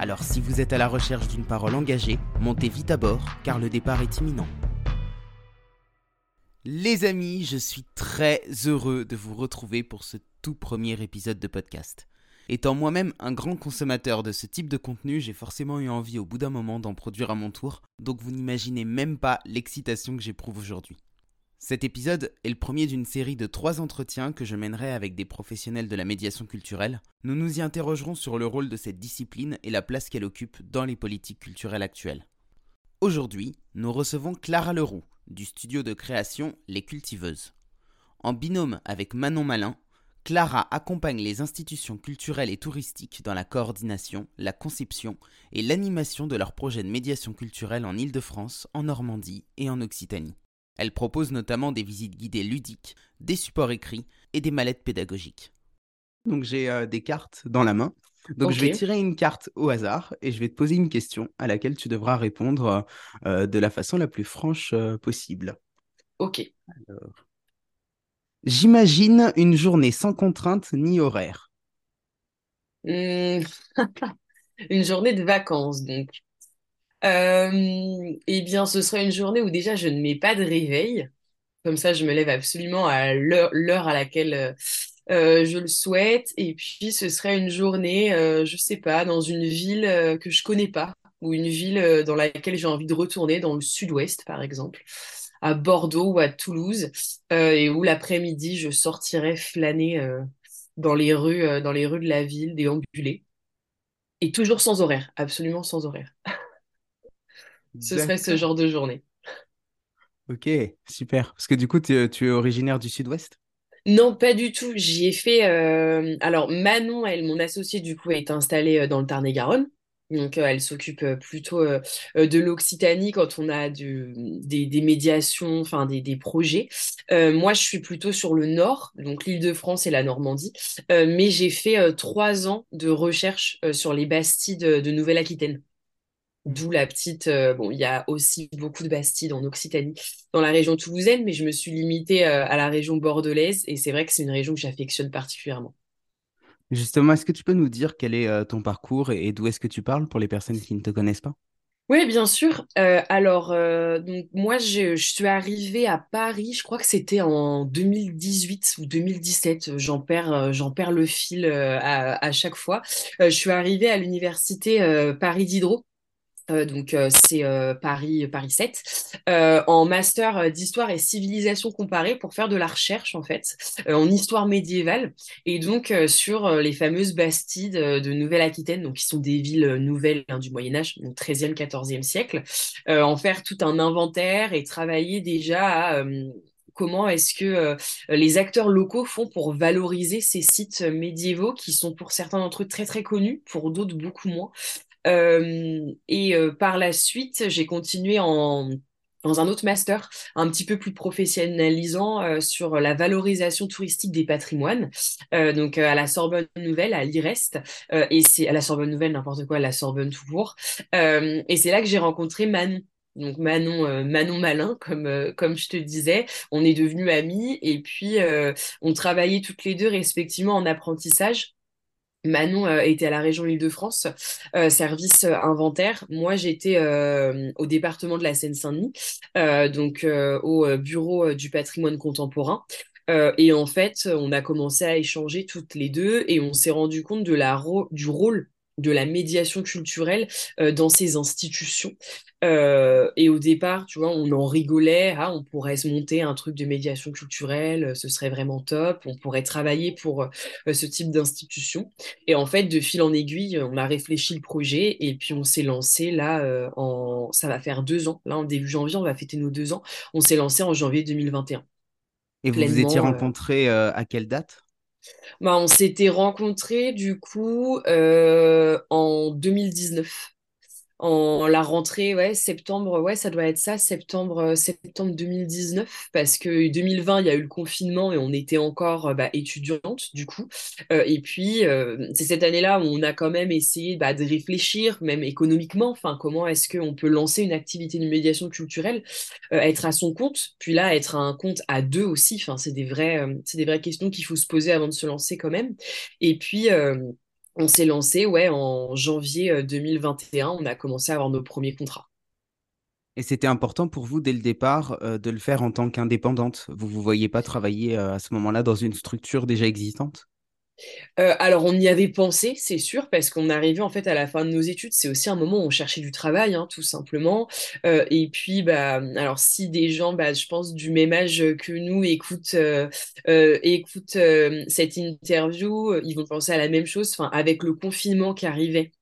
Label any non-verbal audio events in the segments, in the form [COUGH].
Alors si vous êtes à la recherche d'une parole engagée, montez vite à bord car le départ est imminent. Les amis, je suis très heureux de vous retrouver pour ce tout premier épisode de podcast. Étant moi-même un grand consommateur de ce type de contenu, j'ai forcément eu envie au bout d'un moment d'en produire à mon tour, donc vous n'imaginez même pas l'excitation que j'éprouve aujourd'hui. Cet épisode est le premier d'une série de trois entretiens que je mènerai avec des professionnels de la médiation culturelle. Nous nous y interrogerons sur le rôle de cette discipline et la place qu'elle occupe dans les politiques culturelles actuelles. Aujourd'hui, nous recevons Clara Leroux, du studio de création Les Cultiveuses. En binôme avec Manon Malin, Clara accompagne les institutions culturelles et touristiques dans la coordination, la conception et l'animation de leurs projets de médiation culturelle en Île-de-France, en Normandie et en Occitanie. Elle propose notamment des visites guidées ludiques, des supports écrits et des mallettes pédagogiques. Donc j'ai euh, des cartes dans la main. Donc je vais tirer une carte au hasard et je vais te poser une question à laquelle tu devras répondre euh, de la façon la plus franche euh, possible. Ok. J'imagine une journée sans contrainte ni horaire. Hmm. [LAUGHS] une journée de vacances, donc. Euh, eh bien, ce sera une journée où déjà je ne mets pas de réveil. Comme ça, je me lève absolument à l'heure à laquelle euh, euh, je le souhaite. Et puis, ce serait une journée, euh, je sais pas, dans une ville que je connais pas, ou une ville dans laquelle j'ai envie de retourner, dans le sud-ouest, par exemple, à Bordeaux ou à Toulouse, et où l'après-midi, je sortirais flâner dans les rues, dans les rues de la ville, déambuler. Et toujours sans horaire, absolument sans horaire. [LAUGHS] ce serait ce genre de journée. Ok, super. Parce que du coup, tu es, originaire du sud-ouest? Non, pas du tout. J'y ai fait. Euh, alors, Manon, elle, mon associée, du coup, est installée euh, dans le Tarn-et-Garonne. Donc, euh, elle s'occupe plutôt de l'Occitanie quand on a des, médiations, enfin des, projets. moi, je suis plutôt sur le nord, donc l'Île-de-France et la Normandie. mais j'ai fait trois ans de recherche sur les Bastides de Nouvelle-Aquitaine. D'où la petite. Euh, bon, il y a aussi beaucoup de Bastides en Occitanie, dans la région toulousaine, mais je me suis limitée euh, à la région bordelaise et c'est vrai que c'est une région que j'affectionne particulièrement. Justement, est-ce que tu peux nous dire quel est euh, ton parcours et, d'où est-ce que tu parles pour les personnes qui ne te connaissent pas? Oui, bien sûr. alors, donc moi, je, suis arrivée à Paris, je crois que c'était en 2018 ou 2017. J'en perds, j'en perds le fil à, à, chaque fois. je suis arrivée à l'université Paris Diderot euh, donc euh, c'est euh, Paris Paris 7 en master d'histoire et civilisation comparée pour faire de la recherche en fait en histoire médiévale et donc sur les fameuses bastides de Nouvelle-Aquitaine. Donc qui sont des villes nouvelles hein, du Moyen Âge donc 13e 14e siècle. En faire tout un inventaire et travailler déjà à comment est-ce que les acteurs locaux font pour valoriser ces sites médiévaux qui sont pour certains d'entre eux très très connus, pour d'autres beaucoup moins. Euh, et euh, par la suite, j'ai continué en dans un autre master un petit peu plus professionnalisant euh, sur la valorisation touristique des patrimoines, donc à la Sorbonne Nouvelle, à l'IREST, et c'est à la Sorbonne Nouvelle, n'importe quoi, à la Sorbonne tout court. et c'est là que j'ai rencontré Manon. Donc Manon, Manon Malin, comme, comme je te disais, on est devenus amis et puis on travaillait toutes les deux respectivement en apprentissage Manon euh, était à la région Île-de-France, euh, service euh, inventaire. Moi, j'étais au département de la Seine-Saint-Denis, donc au bureau du patrimoine contemporain. et en fait, on a commencé à échanger toutes les deux et on s'est rendu compte de la du rôle de la médiation culturelle dans ces institutions. Euh, et au départ, tu vois, on en rigolait, ah, on pourrait se monter un truc de médiation culturelle, euh, ce serait vraiment top, on pourrait travailler pour ce type d'institution. Et en fait, de fil en aiguille, on a réfléchi le projet et puis on s'est lancé là, en... ça va faire deux ans, là en début janvier, on va fêter nos deux ans, on s'est lancé en janvier 2021. Et vous vous étiez rencontrés à quelle date? Bah, on s'était rencontrés du coup euh, en 2019. En la rentrée, ouais, septembre, ouais, ça doit être ça, septembre, euh, septembre 2019, parce que 2020, il y a eu le confinement et on était encore euh, bah, étudiante, du coup. Euh, et puis, c'est cette année-là où on a quand même essayé bah, de réfléchir, même économiquement, enfin, comment est-ce qu'on peut lancer une activité de médiation culturelle, être à son compte, puis là, être à un compte à deux aussi, enfin, c'est des c'est des vraies questions qu'il faut se poser avant de se lancer quand même. Et puis, on s'est lancé, ouais, en janvier 2021, euh, on a commencé à avoir nos premiers contrats. Et c'était important pour vous dès le départ euh, de le faire en tant qu'indépendante? Vous ne vous voyez pas travailler euh, à ce moment-là dans une structure déjà existante? Euh, alors, on y avait pensé, c'est sûr, parce qu'on arrivait en fait à la fin de nos études. C'est aussi un moment où on cherchait du travail, hein, tout simplement. Euh, et puis, bah, alors si des gens, bah, je pense du même âge que nous, écoutent, euh, cette interview, ils vont penser à la même chose. Avec le confinement qui arrivait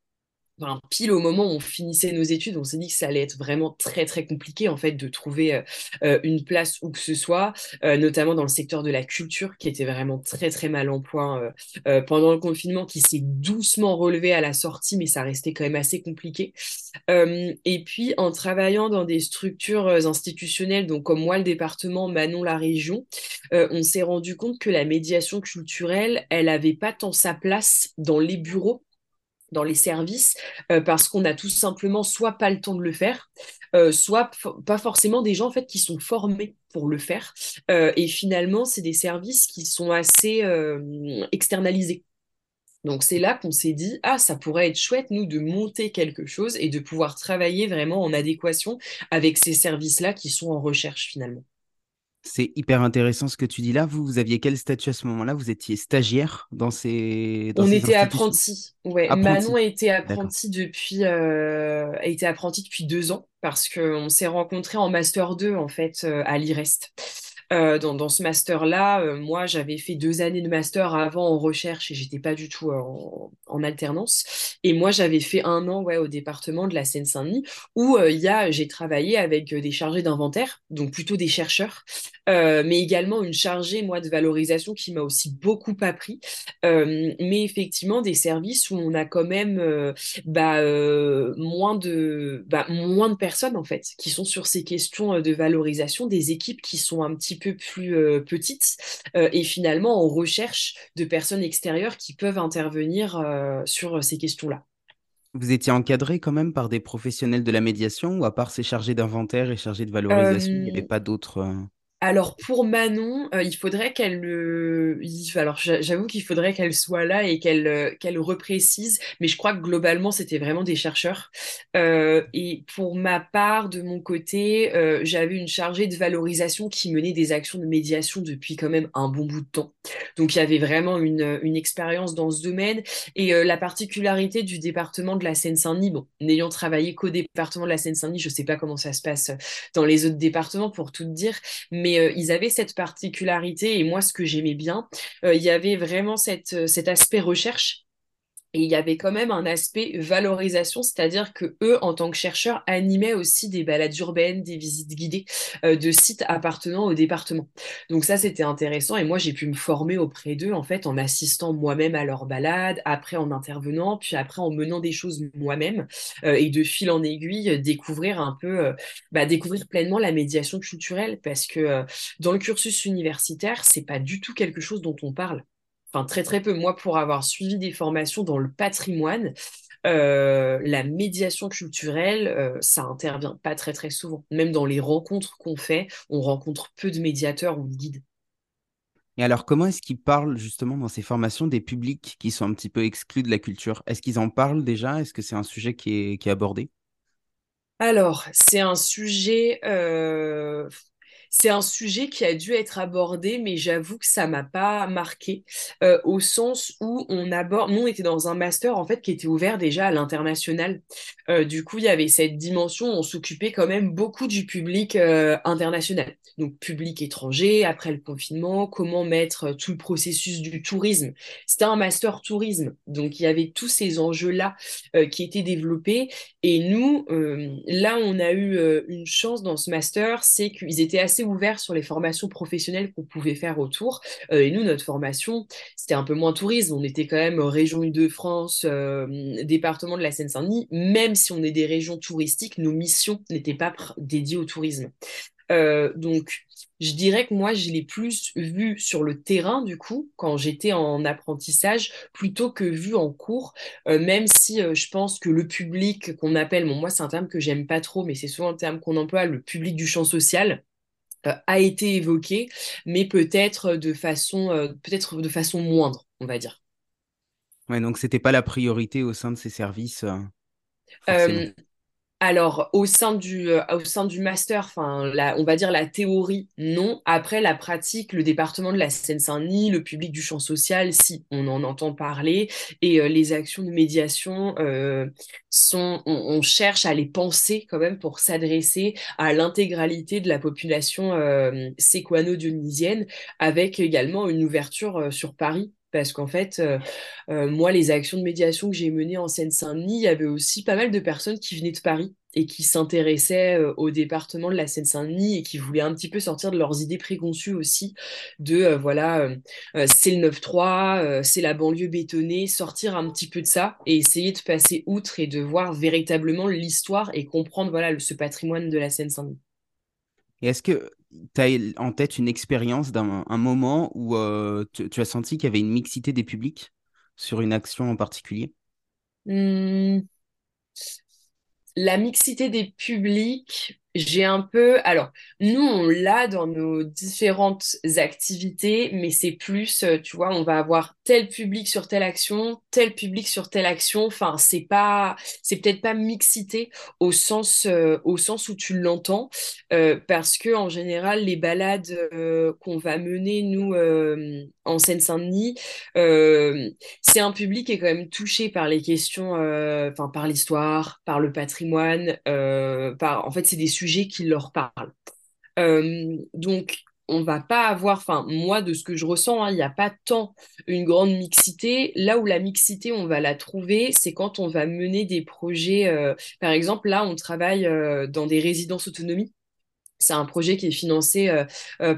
pile au moment où on finissait nos études, on s'est dit que ça allait être vraiment très très compliqué en fait de trouver euh, euh, une place où que ce soit, euh, notamment dans le secteur de la culture qui était vraiment très très mal en point pendant le confinement, qui s'est doucement relevé à la sortie, mais ça restait quand même assez compliqué. et puis en travaillant dans des structures institutionnelles, donc comme moi le département, Manon la région, on s'est rendu compte que la médiation culturelle, elle avait pas tant sa place dans les bureaux dans les services euh, parce qu'on a tout simplement soit pas le temps de le faire, euh, soit pas forcément des gens en qui sont formés pour le faire. Euh, et finalement, c'est des services qui sont assez externalisés. Donc c'est là qu'on s'est dit ah ça pourrait être chouette nous de monter quelque chose et de pouvoir travailler vraiment en adéquation avec ces services-là qui sont en recherche finalement. C'est hyper intéressant ce que tu dis là. Vous, vous aviez quel statut à ce moment-là? Vous étiez stagiaire dans ces. On était apprenti. Ouais. Manon a été apprenti depuis, euh, a été apprenti depuis deux ans parce qu'on s'est rencontrés en master 2 en fait euh, à l'IREST. Euh, dans, ce master-là, euh, moi, j'avais fait deux années de master avant en recherche et j'étais pas du tout euh, en, alternance. Et moi, j'avais fait un an ouais, au département de la Seine-Saint-Denis où il y a, j'ai travaillé avec des chargés d'inventaire, donc plutôt des chercheurs, mais également une chargée, moi, de valorisation qui m'a aussi beaucoup appris. mais effectivement, des services où on a quand même bah, moins, de, bah, moins de personnes, en fait, qui sont sur ces questions de valorisation, des équipes qui sont un petit peu plus euh, petites euh, et finalement on recherche de personnes extérieures qui peuvent intervenir euh, sur ces questions-là. Vous étiez encadré quand même par des professionnels de la médiation ou à part ces chargés d'inventaire et chargés de valorisation, il n'y avait pas d'autres alors pour Manon, euh, il faudrait qu'elle le. Alors j'avoue qu'il faudrait qu'elle soit là et qu'elle euh, qu'elle reprécise, mais je crois que globalement c'était vraiment des chercheurs. Euh, et pour ma part, de mon côté, j'avais une chargée de valorisation qui menait des actions de médiation depuis quand même un bon bout de temps. Donc il y avait vraiment une, une expérience dans ce domaine. Et la particularité du département de la Seine-Saint-Denis, bon, n'ayant travaillé qu'au département de la Seine-Saint-Denis, je sais pas comment ça se passe dans les autres départements pour tout dire, mais euh, ils avaient cette particularité et moi ce que j'aimais bien, euh, il y avait vraiment euh, cet aspect recherche et il y avait quand même un aspect valorisation, c'est-à-dire que eux, en tant que chercheurs, animaient aussi des balades urbaines, des visites guidées euh, de sites appartenant au département. Donc ça, c'était intéressant. Et moi, j'ai pu me former auprès d'eux, en fait, en assistant moi-même à leurs balades, après en intervenant, puis après en menant des choses moi-même, euh, et de fil en aiguille, découvrir un peu, euh, bah, découvrir pleinement la médiation culturelle, parce que dans le cursus universitaire, c'est pas du tout quelque chose dont on parle enfin très très peu. Moi, pour avoir suivi des formations dans le patrimoine, euh, la médiation culturelle, euh, ça intervient pas très très souvent. Même dans les rencontres qu'on fait, on rencontre peu de médiateurs ou de guides. Et alors, comment est-ce qu'ils parlent justement dans ces formations des publics qui sont un petit peu exclus de la culture? Est-ce qu'ils en parlent déjà? Est-ce que c'est un sujet qui est, qui est abordé? Alors, c'est un sujet, euh, c'est un sujet qui a dû être abordé, mais j'avoue que ça m'a pas marqué euh, au sens où on aborde. Nous, on était dans un master en fait qui était ouvert déjà à l'international. Euh, du coup, il y avait cette dimension. On s'occupait quand même beaucoup du public euh, international, donc public étranger. Après le confinement, comment mettre tout le processus du tourisme. C'était un master tourisme, donc il y avait tous ces enjeux-là qui étaient développés. Et nous, là, on a eu une chance dans ce master, c'est qu'ils étaient assez ouvert sur les formations professionnelles qu'on pouvait faire autour. et nous, notre formation, c'était un peu moins tourisme. On était quand même région Île-de-France, département de la Seine-Saint-Denis. Même si on est des régions touristiques, nos missions n'étaient pas dédiées au tourisme. donc, je dirais que moi, je l'ai plus vu sur le terrain, du coup, quand j'étais en apprentissage, plutôt que vu en cours, euh, même si euh, je pense que le public qu'on appelle, bon, moi, c'est un terme que j'aime pas trop, mais c'est souvent un terme qu'on emploie, le public du champ social, euh, a été évoqué, mais peut-être de façon, peut-être de façon moindre, on va dire. Ouais, donc c'était pas la priorité au sein de ces services. Alors, au sein du, euh, au sein du master, enfin, on va dire la théorie, non. Après, la pratique, le département de la Seine-Saint-Denis, le public du champ social, si, on en entend parler. Et euh, les actions de médiation, euh, sont, on, cherche à les penser quand même pour s'adresser à l'intégralité de la population séquano-dionysienne, avec également une ouverture sur Paris parce qu'en fait, euh, euh, moi, les actions de médiation que j'ai menées en Seine-Saint-Denis, il y avait aussi pas mal de personnes qui venaient de Paris et qui s'intéressaient euh, au département de la Seine-Saint-Denis et qui voulaient un petit peu sortir de leurs idées préconçues aussi de, voilà, c'est le 9-3, c'est la banlieue bétonnée, sortir un petit peu de ça et essayer de passer outre et de voir véritablement l'histoire et comprendre, voilà, ce patrimoine de la Seine-Saint-Denis. Et est-ce que tu en tête une expérience d'un un moment où euh, tu, as senti qu'il y avait une mixité des publics sur une action en particulier? Mmh. La mixité des publics, j'ai un peu. Alors, nous, on l'a dans nos différentes activités, mais c'est plus, euh, tu vois, on va avoir tel public sur telle action, tel public sur telle action. Enfin, c'est pas, c'est peut-être pas mixité au sens, euh, au sens où tu l'entends, euh, parce que en général, les balades qu'on va mener nous en Seine-Saint-Denis, c'est un public qui est quand même touché par les questions, enfin, par l'histoire, par le patrimoine. En fait, c'est des sujets qui leur parlent. Euh, donc, on va pas avoir, enfin, moi, de ce que je ressens, hein, il n'y a pas tant une grande mixité. Là où la mixité, on va la trouver, c'est quand on va mener des projets. Euh, par exemple, là, on travaille euh, dans des résidences autonomie. C'est un projet qui est financé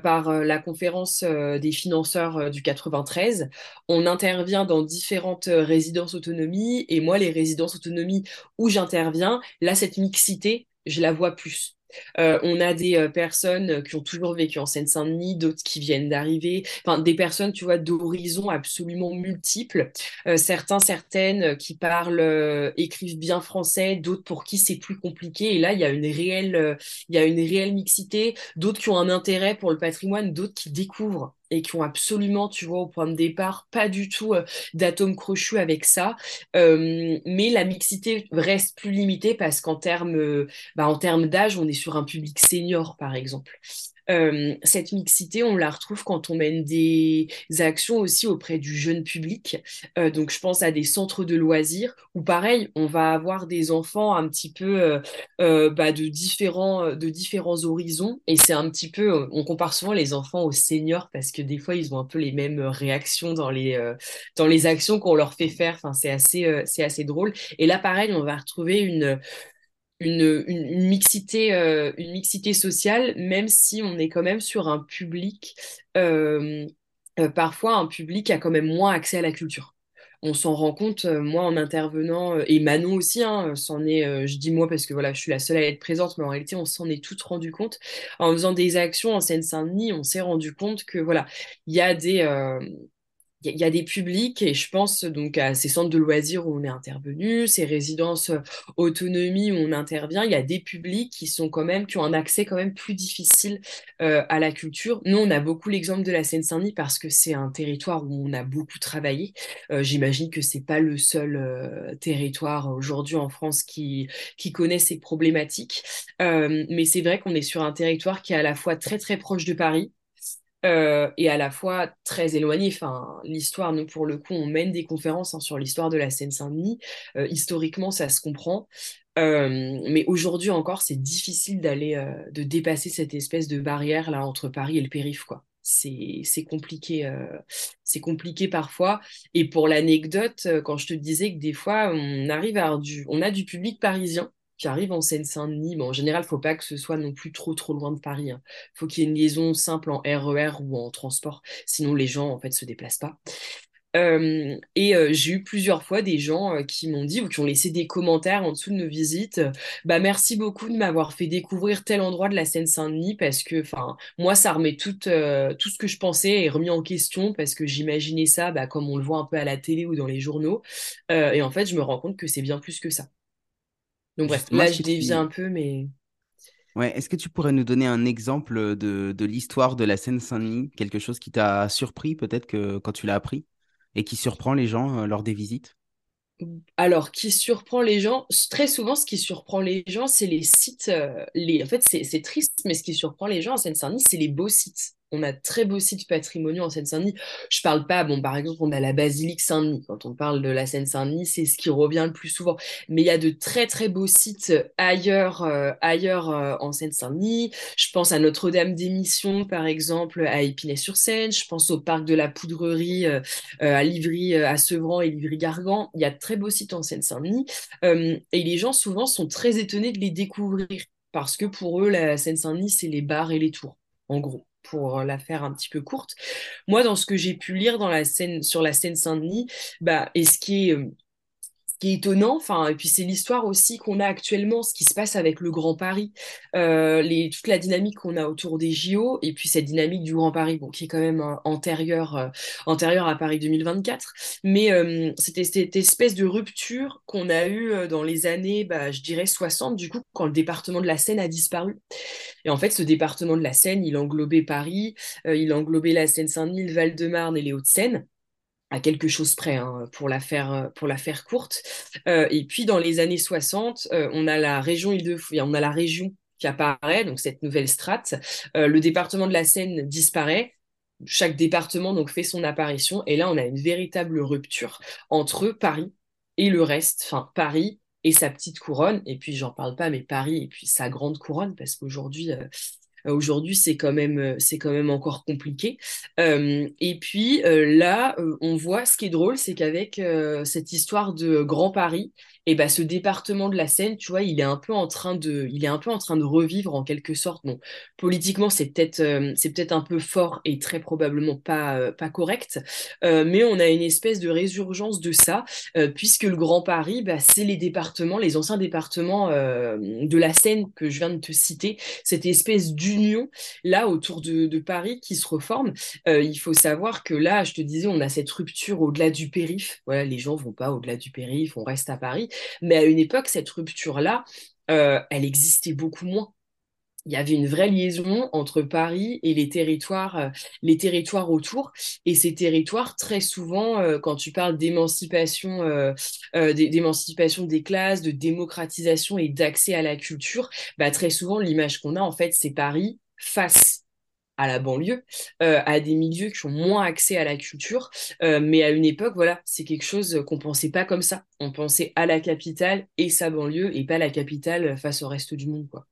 par la conférence des financeurs du 93. On intervient dans différentes résidences autonomie et moi, les résidences autonomie où j'interviens, là, cette mixité, je la vois plus. Euh, on a des euh, personnes qui ont toujours vécu en Seine-Saint-Denis, d'autres qui viennent d'arriver, enfin des personnes, tu vois, d'horizons absolument multiples. Euh, certains, certaines qui parlent, écrivent bien français, d'autres pour qui c'est plus compliqué. Et là, il y a une réelle, il y a une réelle mixité. D'autres qui ont un intérêt pour le patrimoine, d'autres qui découvrent et qui ont absolument, tu vois, au point de départ, pas du tout euh, d'atomes crochus avec ça. Mais la mixité reste plus limitée parce qu'en termes euh, bah, en termes d'âge, on est sur un public senior, par exemple. Euh, cette mixité, on la retrouve quand on mène des actions aussi auprès du jeune public. Euh, donc, je pense à des centres de loisirs où, pareil, on va avoir des enfants un petit peu euh, bah, de, différents, de différents horizons. Et c'est un petit peu, on compare souvent les enfants aux seniors parce que des fois, ils ont un peu les mêmes réactions dans les, dans les actions qu'on leur fait faire. Enfin, c'est assez, c'est assez drôle. Et là, pareil, on va retrouver une une, une, mixité, euh, une mixité sociale, même si on est quand même sur un public, euh, euh, parfois un public a quand même moins accès à la culture. On s'en rend compte, moi en intervenant, et Manon aussi, hein, s'en je dis moi parce que voilà, je suis la seule à être présente, mais en réalité, on s'en est toutes rendu compte. En faisant des actions en Seine-Saint-Denis, on s'est rendu compte que voilà, il y a des, il y, a des publics et je pense donc à ces centres de loisirs où on est intervenu, ces résidences euh, autonomie où on intervient, il y a des publics qui sont quand même qui ont un accès quand même plus difficile euh, à la culture. Nous, on a beaucoup l'exemple de la Seine-Saint-Denis parce que c'est un territoire où on a beaucoup travaillé. Euh, j'imagine que c'est pas le seul territoire aujourd'hui en France qui qui connaît ces problématiques, mais c'est vrai qu'on est sur un territoire qui est à la fois très très proche de Paris euh, et à la fois très éloigné. Enfin, l'histoire, nous, pour le coup, on mène des conférences hein, sur l'histoire de la Seine-Saint-Denis. Euh, historiquement, ça se comprend. Euh, mais aujourd'hui encore, c'est difficile d'aller, de dépasser cette espèce de barrière là entre Paris et le périph', quoi. C'est, compliqué, c'est compliqué parfois. Et pour l'anecdote, quand je te disais que des fois, on arrive à du, on a du public parisien qui arrive en Seine-Saint-Denis, bon, en général, faut pas que ce soit non plus trop trop loin de Paris. Hein. faut qu'il y ait une liaison simple en RER e ou en transport, sinon les gens en fait se déplacent pas. Et j'ai eu plusieurs fois des gens qui m'ont dit ou qui ont laissé des commentaires en dessous de nos visites. bah merci beaucoup de m'avoir fait découvrir tel endroit de la Seine-Saint-Denis parce que, moi ça remet tout, tout ce que je pensais est remis en question parce que j'imaginais ça, bah, comme on le voit un peu à la télé ou dans les journaux. et en fait, je me rends compte que c'est bien plus que ça. Donc bref, là je dévie un peu, mais. Ouais, est-ce que tu pourrais nous donner un exemple de, de l'histoire de la Seine-Saint-Denis, quelque chose qui t'a surpris peut-être que quand tu l'as appris? et qui surprend les gens euh, lors des visites? Alors, qui surprend les gens, très souvent, ce qui surprend les gens, c'est les sites. Euh, les... En fait, c'est triste, mais ce qui surprend les gens en Seine-Saint-Denis, c'est les beaux sites on a très beaux sites patrimoniaux en Seine-Saint-Denis. Je parle pas, bon, par exemple, on a la basilique Saint-Denis. Quand on parle de la Seine-Saint-Denis, c'est ce qui revient le plus souvent. Mais il y a de très très beaux sites ailleurs, euh, ailleurs euh, en Seine-Saint-Denis. Je pense à Notre-Dame des Missions, par exemple, à Épinay-sur-Seine. Je pense au parc de la Poudrerie euh, à Livry, à Sevran et Livry-Gargan. Il y a de très beaux sites en Seine-Saint-Denis. et les gens souvent sont très étonnés de les découvrir parce que pour eux, la Seine-Saint-Denis, c'est les bars et les tours, en gros pour la faire un petit peu courte. Moi, dans ce que j'ai pu lire dans la scène, sur la scène Saint-Denis, bah, et ce qui est euh, qui est étonnant, enfin, et puis c'est l'histoire aussi qu'on a actuellement, ce qui se passe avec le Grand Paris, euh, les, toute la dynamique qu'on a autour des JO, et puis cette dynamique du Grand Paris, bon, qui est quand même euh, antérieure, euh, antérieure à Paris 2024, mais euh, c'était cette espèce de rupture qu'on a eue dans les années, bah, je dirais 60, du coup, quand le département de la Seine a disparu. Et en fait, ce département de la Seine, il englobait Paris, il englobait la Seine-Saint-Denis, le Val-de-Marne et les Hauts-de-Seine à quelque chose près hein, pour la faire euh, pour la faire courte. Euh, et puis dans les années 60 euh, on a la région on a la région qui apparaît donc cette nouvelle strate. Le département de la Seine disparaît. Chaque département donc fait son apparition. Et là on a une véritable rupture entre Paris et le reste. Enfin Paris et sa petite couronne. Et puis j'en parle pas mais Paris et puis sa grande couronne parce qu'aujourd'hui aujourd'hui, c'est quand même, euh, c'est quand même encore compliqué. Euh, et puis là, on voit ce qui est drôle, c'est qu'avec cette histoire de Grand Paris, et bah, ce département de la Seine, tu vois, il est un peu en train de, il est un peu en train de revivre en quelque sorte. Bon, politiquement, c'est peut-être, euh, c'est peut-être un peu fort et très probablement pas, euh, pas correct, euh, mais on a une espèce de résurgence de ça, puisque le Grand Paris, bah, c'est les départements, les anciens départements de la Seine que je viens de te citer, cette espèce d'union là autour de, de, Paris qui se reforme. il faut savoir que là, je te disais, on a cette rupture au-delà du périph. Voilà, les gens vont pas au-delà du périph, on reste à Paris. Mais à une époque, cette rupture-là, euh, elle existait beaucoup moins. Il y avait une vraie liaison entre Paris et les territoires, euh, les territoires autour. Et ces territoires, très souvent, euh, quand tu parles d'émancipation, d'émancipation des classes, de démocratisation et d'accès à la culture, bah, très souvent, l'image qu'on a, en fait, c'est Paris face à la banlieue, euh, à des milieux qui ont moins accès à la culture. Euh, mais à une époque, voilà, c'est quelque chose qu'on pensait pas comme ça. On pensait à la capitale et sa banlieue et pas la capitale face au reste du monde, quoi.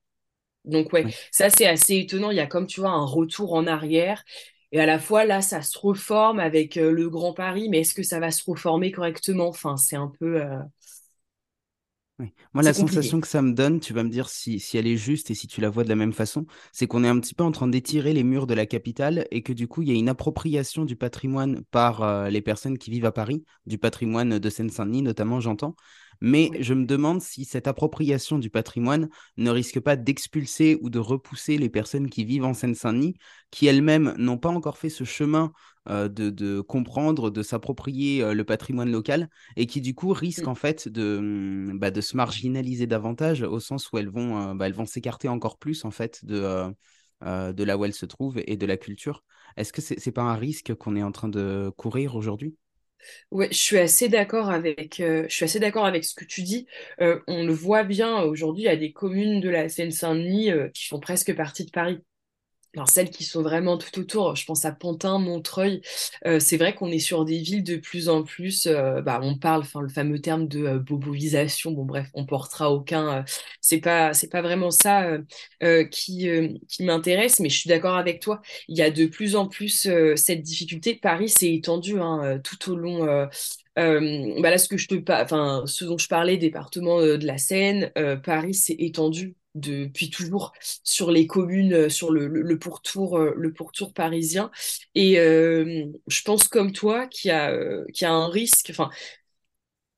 Donc ouais, ça c'est assez étonnant. Il y a comme tu vois un retour en arrière. Et à la fois, là, ça se reforme avec euh, le Grand Paris, mais est-ce que ça va se reformer correctement? Enfin, c'est un peu, moi, la sensation que ça me donne, tu vas me dire si, si, elle est juste et si tu la vois de la même façon, c'est qu'on est un petit peu en train d'étirer les murs de la capitale et que du coup, il y a une appropriation du patrimoine par euh, les personnes qui vivent à Paris, du patrimoine de Seine-Saint-Denis notamment, j'entends, mais je me demande si cette appropriation du patrimoine ne risque pas d'expulser ou de repousser les personnes qui vivent en Seine-Saint-Denis, qui elles-mêmes n'ont pas encore fait ce chemin euh, de, comprendre, de s'approprier euh, le patrimoine local, et qui du coup risquent mmh. en fait de, mmh, bah, de se marginaliser davantage, au sens où elles vont, euh, bah, elles vont s'écarter encore plus en fait de, de là où elles se trouvent et de la culture. Est-ce que c'est n'est pas un risque qu'on est en train de courir aujourd'hui? Ouais, je suis assez d'accord avec, euh, je suis assez d'accord avec ce que tu dis. Euh, on le voit bien aujourd'hui, il y a des communes de la Seine-Saint-Denis euh, qui font presque partie de Paris. Alors celles qui sont vraiment tout autour, je pense à Pantin, Montreuil, euh, c'est vrai qu'on est sur des villes de plus en plus, euh, bah, on parle, enfin le fameux terme de euh, boboisation, bon bref, on portera aucun, c'est pas c'est pas vraiment ça qui qui m'intéresse, mais je suis d'accord avec toi, il y a de plus en plus cette difficulté. Paris s'est étendu hein, tout au long bah là, ce que je te, enfin, ce dont je parlais, département de la Seine, Paris s'est étendu depuis toujours sur les communes, sur le, le, pourtour, le pourtour parisien. Et je pense comme toi qu'il y a, y a un risque. Enfin,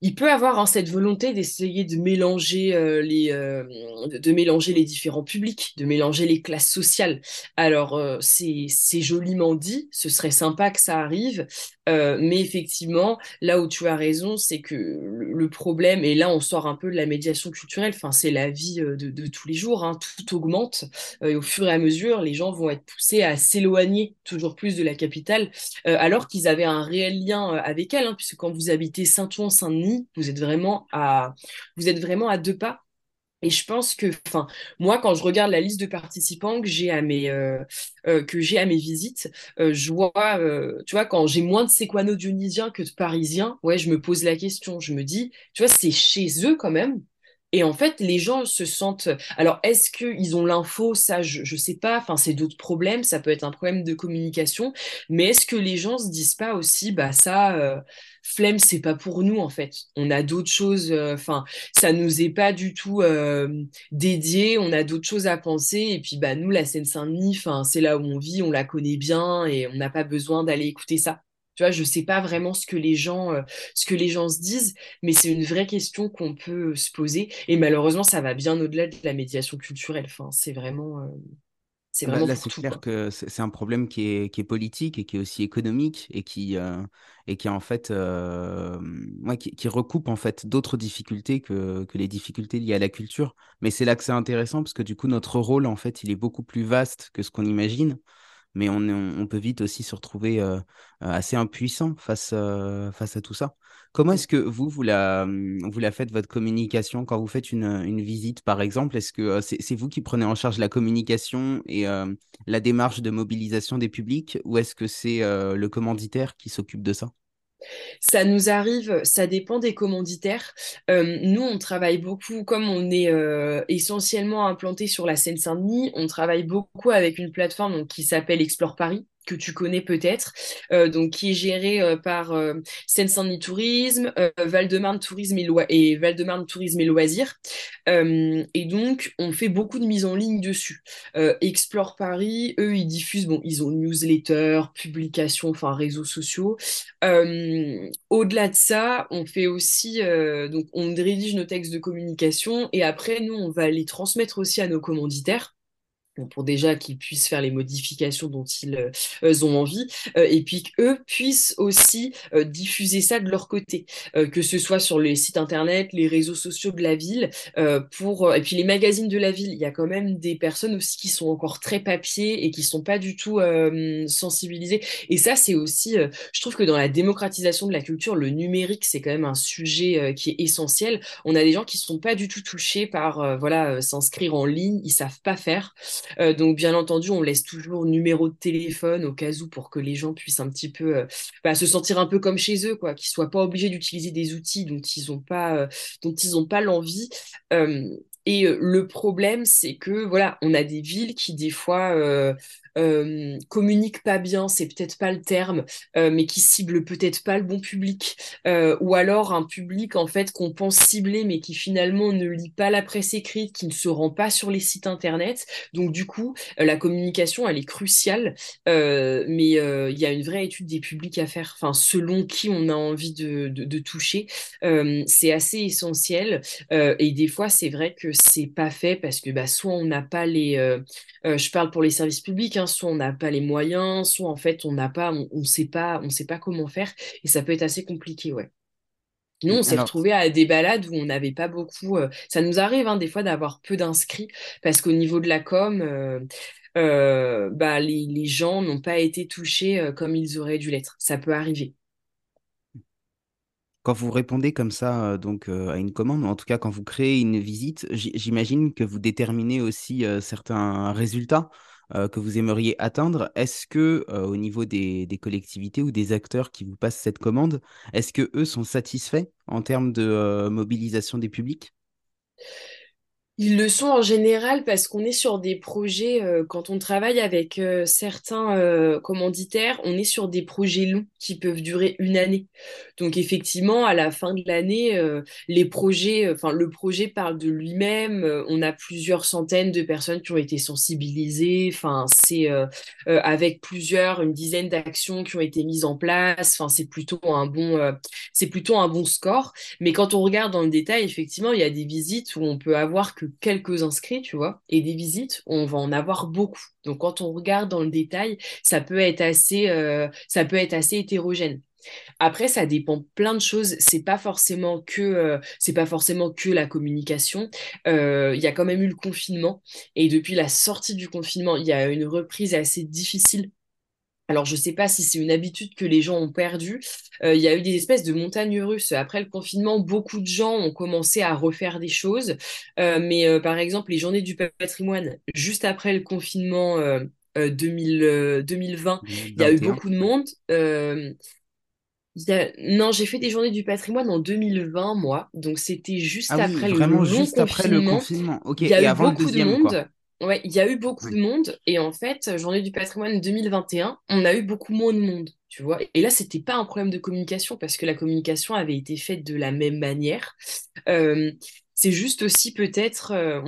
il peut avoir hein, cette volonté d'essayer de mélanger euh, les euh, de mélanger les différents publics, de mélanger les classes sociales. Alors euh, c'est joliment dit, ce serait sympa que ça arrive, mais effectivement là où tu as raison, c'est que le, problème et là on sort un peu de la médiation culturelle. Enfin c'est la vie de, de, tous les jours, hein, tout augmente et au fur et à mesure les gens vont être poussés à s'éloigner toujours plus de la capitale, alors qu'ils avaient un réel lien avec elle, hein, puisque quand vous habitez Saint-Ouen, Saint-Denis vous êtes vraiment à, deux pas. Et je pense que, moi, quand je regarde la liste de participants que j'ai à mes euh, euh, visites, euh, je vois, tu vois, quand j'ai moins de séquano-dionysiens que de parisiens, ouais, je me pose la question. Je me dis, tu vois, c'est chez eux quand même. Et en fait, les gens se sentent. Alors, est-ce qu'ils ont l'info? Ça, je ne sais pas. Enfin, c'est d'autres problèmes. Ça peut être un problème de communication. Mais est-ce que les gens se disent pas aussi, bah ça, flemme, c'est pas pour nous en fait? On a d'autres choses. Euh, enfin, ça nous est pas du tout euh, dédié. On a d'autres choses à penser. Et puis, bah nous, la Seine-Saint-Denis, c'est là où on vit, on la connaît bien et on n'a pas besoin d'aller écouter ça. Tu vois, je sais pas vraiment ce que les gens, euh, ce que les gens se disent, mais c'est une vraie question qu'on peut se poser. Et malheureusement, ça va bien au-delà de la médiation culturelle. Enfin, c'est vraiment. C'est bah, vraiment là, c'est clair que c'est un problème qui est, qui est politique et qui est aussi économique et qui, euh, et qui en fait, euh, qui, recoupe en fait d'autres difficultés que, que les difficultés liées à la culture. Mais c'est là que c'est intéressant parce que du coup, notre rôle, en fait, il est beaucoup plus vaste que ce qu'on imagine mais on, peut vite aussi se retrouver euh, assez impuissant face, face à tout ça. Comment est-ce que vous, vous la, mmh, vous la faites, votre communication, quand vous faites une, une visite, par exemple Est-ce que c'est vous qui prenez en charge la communication et la démarche de mobilisation des publics? Ou est-ce que c'est le commanditaire qui s'occupe de ça? Ça nous arrive, ça dépend des commanditaires. Euh, nous, on travaille beaucoup, comme on est euh, essentiellement implanté sur la Seine-Saint-Denis, on travaille beaucoup avec une plateforme qui s'appelle Explore Paris, que tu connais peut-être, euh, donc qui est géré euh, par euh, Seine-Saint-Denis Tourisme, Val-de-Marne Tourisme et, Tourisme et Loisirs. et donc, on fait beaucoup de mise en ligne dessus. Explore Paris, eux, ils diffusent, bon, ils ont newsletter, publications, enfin réseaux sociaux. Au-delà de ça, on fait aussi, donc, on rédige nos textes de communication et après, nous, on va les transmettre aussi à nos commanditaires pour déjà qu'ils puissent faire les modifications dont ils euh, ont envie, euh, et puis qu'eux puissent aussi euh, diffuser ça de leur côté, que ce soit sur les sites internet, les réseaux sociaux de la ville, pour et puis les magazines de la ville. Il y a quand même des personnes aussi qui sont encore très papier et qui sont pas du tout sensibilisées. Et ça, c'est aussi, je trouve que dans la démocratisation de la culture, le numérique, c'est quand même un sujet qui est essentiel. On a des gens qui sont pas du tout touchés par voilà s'inscrire en ligne, ils savent pas faire. Euh, donc, bien entendu, on laisse toujours numéro de téléphone au cas où pour que les gens puissent un petit peu euh, bah, se sentir un peu comme chez eux, quoi, qu'ils soient pas obligés d'utiliser des outils dont ils n'ont pas, euh, dont ils ont pas l'envie. et le problème, c'est que voilà, on a des villes qui des fois euh, communique pas bien, c'est peut-être pas le terme, euh, mais qui cible peut-être pas le bon public, euh, ou alors un public en fait qu'on pense cibler, mais qui finalement ne lit pas la presse écrite, qui ne se rend pas sur les sites internet. Donc du coup, la communication, elle est cruciale, mais il y a une vraie étude des publics à faire, enfin selon qui on a envie de, de, toucher, c'est assez essentiel. et des fois, c'est vrai que c'est pas fait parce que bah, soit on n'a pas les, je parle pour les services publics, hein, soit on n'a pas les moyens, soit en fait on n'a pas, on, sait pas, on sait pas comment faire, et ça peut être assez compliqué, ouais. Nous, on s'est retrouvé à des balades où on n'avait pas beaucoup. Euh, ça nous arrive hein, des fois d'avoir peu d'inscrits parce qu'au niveau de la com, euh, euh, bah, les, les gens n'ont pas été touchés comme ils auraient dû l'être. Ça peut arriver. Quand vous répondez comme ça donc à une commande, ou en tout cas quand vous créez une visite, j'imagine que vous déterminez aussi certains résultats. Euh, que vous aimeriez atteindre. Est-ce que euh, au niveau des, collectivités ou des acteurs qui vous passent cette commande, est-ce que eux sont satisfaits en termes de euh, mobilisation des publics? Ils le sont en général parce qu'on est sur des projets, euh, quand on travaille avec euh, certains euh, commanditaires, on est sur des projets longs qui peuvent durer une année. Donc effectivement, à la fin de l'année, les projets, enfin le projet parle de lui-même. on a plusieurs centaines de personnes qui ont été sensibilisées. Enfin, c'est avec plusieurs, une dizaine d'actions qui ont été mises en place. Enfin, c'est plutôt un bon, c'est plutôt un bon score. Mais quand on regarde dans le détail, effectivement, il y a des visites où on peut avoir que quelques inscrits, tu vois, et des visites, on va en avoir beaucoup. Donc quand on regarde dans le détail, ça peut être assez, euh, ça peut être assez hétérogène. Après, ça dépend plein de choses. C'est pas forcément que, euh, c'est pas forcément que la communication. Euh, il y a quand même eu le confinement et depuis la sortie du confinement, il y a une reprise assez difficile alors, je ne sais pas si c'est une habitude que les gens ont perdue. Euh, il y a eu des espèces de montagnes russes. Après le confinement, beaucoup de gens ont commencé à refaire des choses. Euh, mais euh, par exemple, les journées du patrimoine, juste après le confinement 2020, il y a eu beaucoup de monde. Non, j'ai fait des journées du patrimoine en 2020, moi. Donc, c'était juste ah après le long juste après le confinement. Il y a eu beaucoup de monde. Ouais, il y a eu beaucoup de monde et en fait, Journée du patrimoine 2021, on a eu beaucoup moins de monde, tu vois. Et là, c'était pas un problème de communication parce que la communication avait été faite de la même manière. Euh, c'est juste aussi peut-être, euh,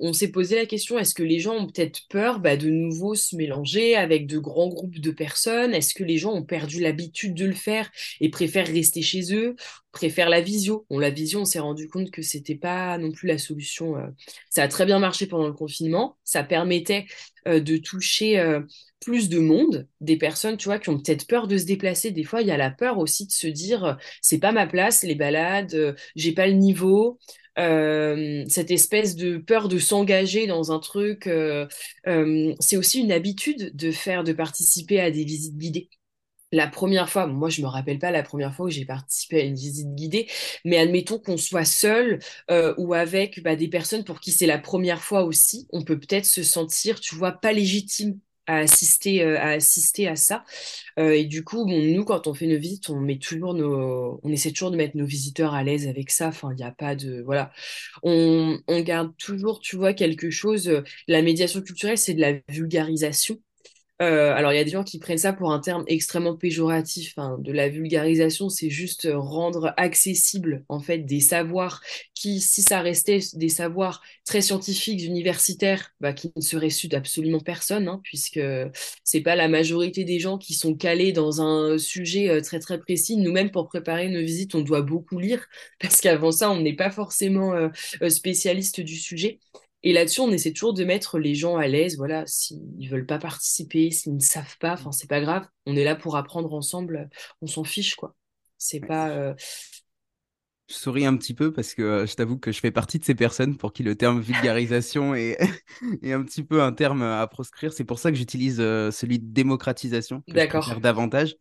on, s'est posé la question, est-ce que les gens ont peut-être peur bah, de nouveau se mélanger avec de grands groupes de personnes? Est-ce que les gens ont perdu l'habitude de le faire et préfèrent rester chez eux préfèrent la visio? Bon, la visio, on s'est rendu compte que c'était pas non plus la solution. Euh. Ça a très bien marché pendant le confinement. Ça permettait euh, de toucher plus de monde, des personnes, tu vois, qui ont peut-être peur de se déplacer. Des fois, il y a la peur aussi de se dire, c'est pas ma place, les balades, j'ai pas le niveau. Euh, cette espèce de peur de s'engager dans un truc. Euh, euh, c'est aussi une habitude de faire, de participer à des visites guidées. La première fois, moi je me rappelle pas la première fois où j'ai participé à une visite guidée, mais admettons qu'on soit seul ou avec bah, des personnes pour qui c'est la première fois aussi, on peut peut-être se sentir, tu vois, pas légitime à assister, euh, à assister à ça. Euh, et du coup, bon, nous, quand on fait nos visites, on met toujours nos, on essaie toujours de mettre nos visiteurs à l'aise avec ça. Enfin, il n'y a pas de, voilà, on, on garde toujours, tu vois, quelque chose. La médiation culturelle, c'est de la vulgarisation. Euh, alors, il y a des gens qui prennent ça pour un terme extrêmement péjoratif. Hein. De la vulgarisation, c'est juste rendre accessible en fait des savoirs qui, si ça restait des savoirs très scientifiques, universitaires, bah, qui ne seraient su d'absolument personne, hein, puisque c'est pas la majorité des gens qui sont calés dans un sujet euh, très très précis. Nous-mêmes, pour préparer nos visites, on doit beaucoup lire parce qu'avant ça, on n'est pas forcément euh, spécialiste du sujet. Et là-dessus, on essaie toujours de mettre les gens à l'aise. Voilà, s'ils veulent pas participer, s'ils ne savent pas, enfin, c'est pas grave. On est là pour apprendre ensemble. On s'en fiche, quoi. C'est pas. Euh, je souris un petit peu parce que euh, je t'avoue que je fais partie de ces personnes pour qui le terme vulgarisation est, [LAUGHS] est un petit peu un terme à proscrire. C'est pour ça que j'utilise euh, celui de démocratisation, je davantage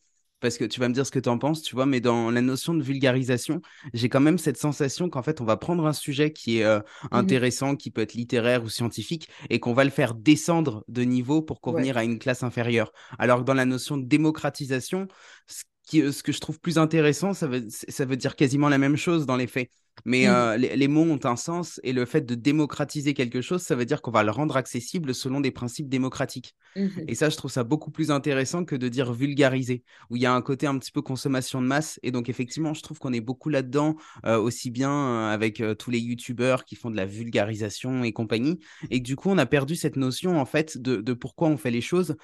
parce que tu vas me dire ce que tu en penses, tu vois, mais dans la notion de vulgarisation, j'ai quand même cette sensation qu'en fait, on va prendre un sujet qui est euh, mmh intéressant, qui peut être littéraire ou scientifique, et qu'on va le faire descendre de niveau pour convenir à une classe inférieure. Alors que dans la notion de démocratisation, ce, qui, ce que je trouve plus intéressant, ça veut, ça veut dire quasiment la même chose dans les faits. Mais mmh. euh, les, mots ont un sens et le fait de démocratiser quelque chose, ça veut dire qu'on va le rendre accessible selon des principes démocratiques. Mmh et ça, je trouve ça beaucoup plus intéressant que de dire vulgariser, où il y a un côté un petit peu consommation de masse. Et donc, effectivement, je trouve qu'on est beaucoup là-dedans, euh, aussi bien euh, avec tous les youtubeurs qui font de la vulgarisation et compagnie. Et du coup, on a perdu cette notion, en fait, de, pourquoi on fait les choses,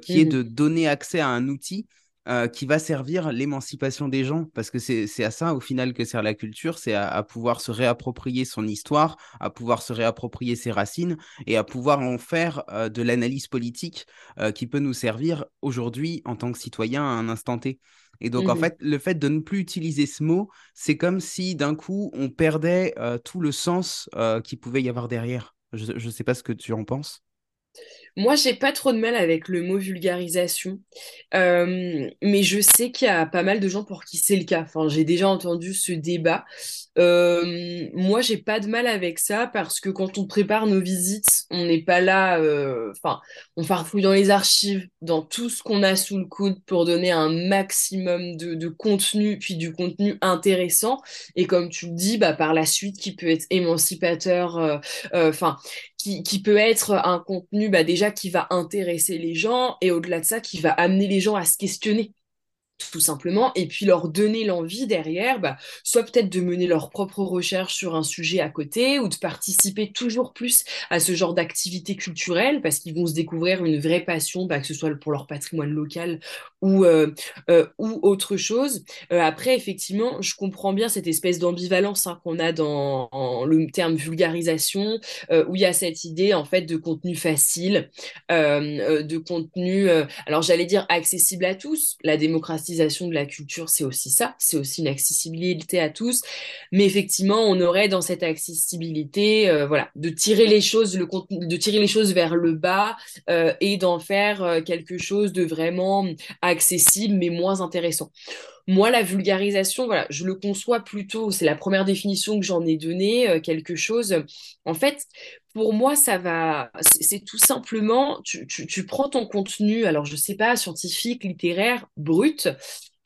qui est mmh de donner accès à un outil euh, qui va servir l'émancipation des gens, parce que c'est à ça au final que sert la culture, c'est à, pouvoir se réapproprier son histoire, à pouvoir se réapproprier ses racines et à pouvoir en faire euh, de l'analyse politique euh, qui peut nous servir aujourd'hui en tant que citoyen à un instant T. Et donc, en mmh fait, le fait de ne plus utiliser ce mot, c'est comme si d'un coup, on perdait tout le sens qu'il pouvait y avoir derrière. Je ne sais pas ce que tu en penses. Moi, j'ai pas trop de mal avec le mot vulgarisation, euh, mais je sais qu'il y a pas mal de gens pour qui c'est le cas. Enfin, j'ai déjà entendu ce débat. Euh, moi, j'ai pas de mal avec ça parce que quand on prépare nos visites, on n'est pas là. euh, Enfin, on farfouille dans les archives, dans tout ce qu'on a sous le coude pour donner un maximum de, de contenu, puis du contenu intéressant. Et comme tu le dis, bah, par la suite, qui peut être émancipateur. euh, Enfin qui, qui peut être un contenu bah, déjà qui va intéresser les gens et au-delà de ça, qui va amener les gens à se questionner tout simplement, et puis leur donner l'envie derrière, bah, soit peut-être de mener leur propre recherche sur un sujet à côté, ou de participer toujours plus à ce genre d'activité culturelle, parce qu'ils vont se découvrir une vraie passion, bah, que ce soit pour leur patrimoine local ou, euh, euh, ou autre chose. Euh, après, effectivement, je comprends bien cette espèce d'ambivalence hein, qu'on a dans le terme vulgarisation, où il y a cette idée en fait de contenu facile, de contenu, alors j'allais dire accessible à tous, la démocratie de la culture, c'est aussi ça, c'est aussi une accessibilité à tous. Mais effectivement, on aurait dans cette accessibilité, euh, voilà, de tirer les choses, le contenu, de tirer les choses vers le bas euh, et d'en faire euh, quelque chose de vraiment accessible mais moins intéressant. Moi, la vulgarisation, voilà, je le conçois plutôt, c'est la première définition que j'en ai donnée, quelque chose, en fait, pour moi, ça va, c'est tout simplement, tu, tu, tu, prends ton contenu, alors je sais pas, scientifique, littéraire, brut,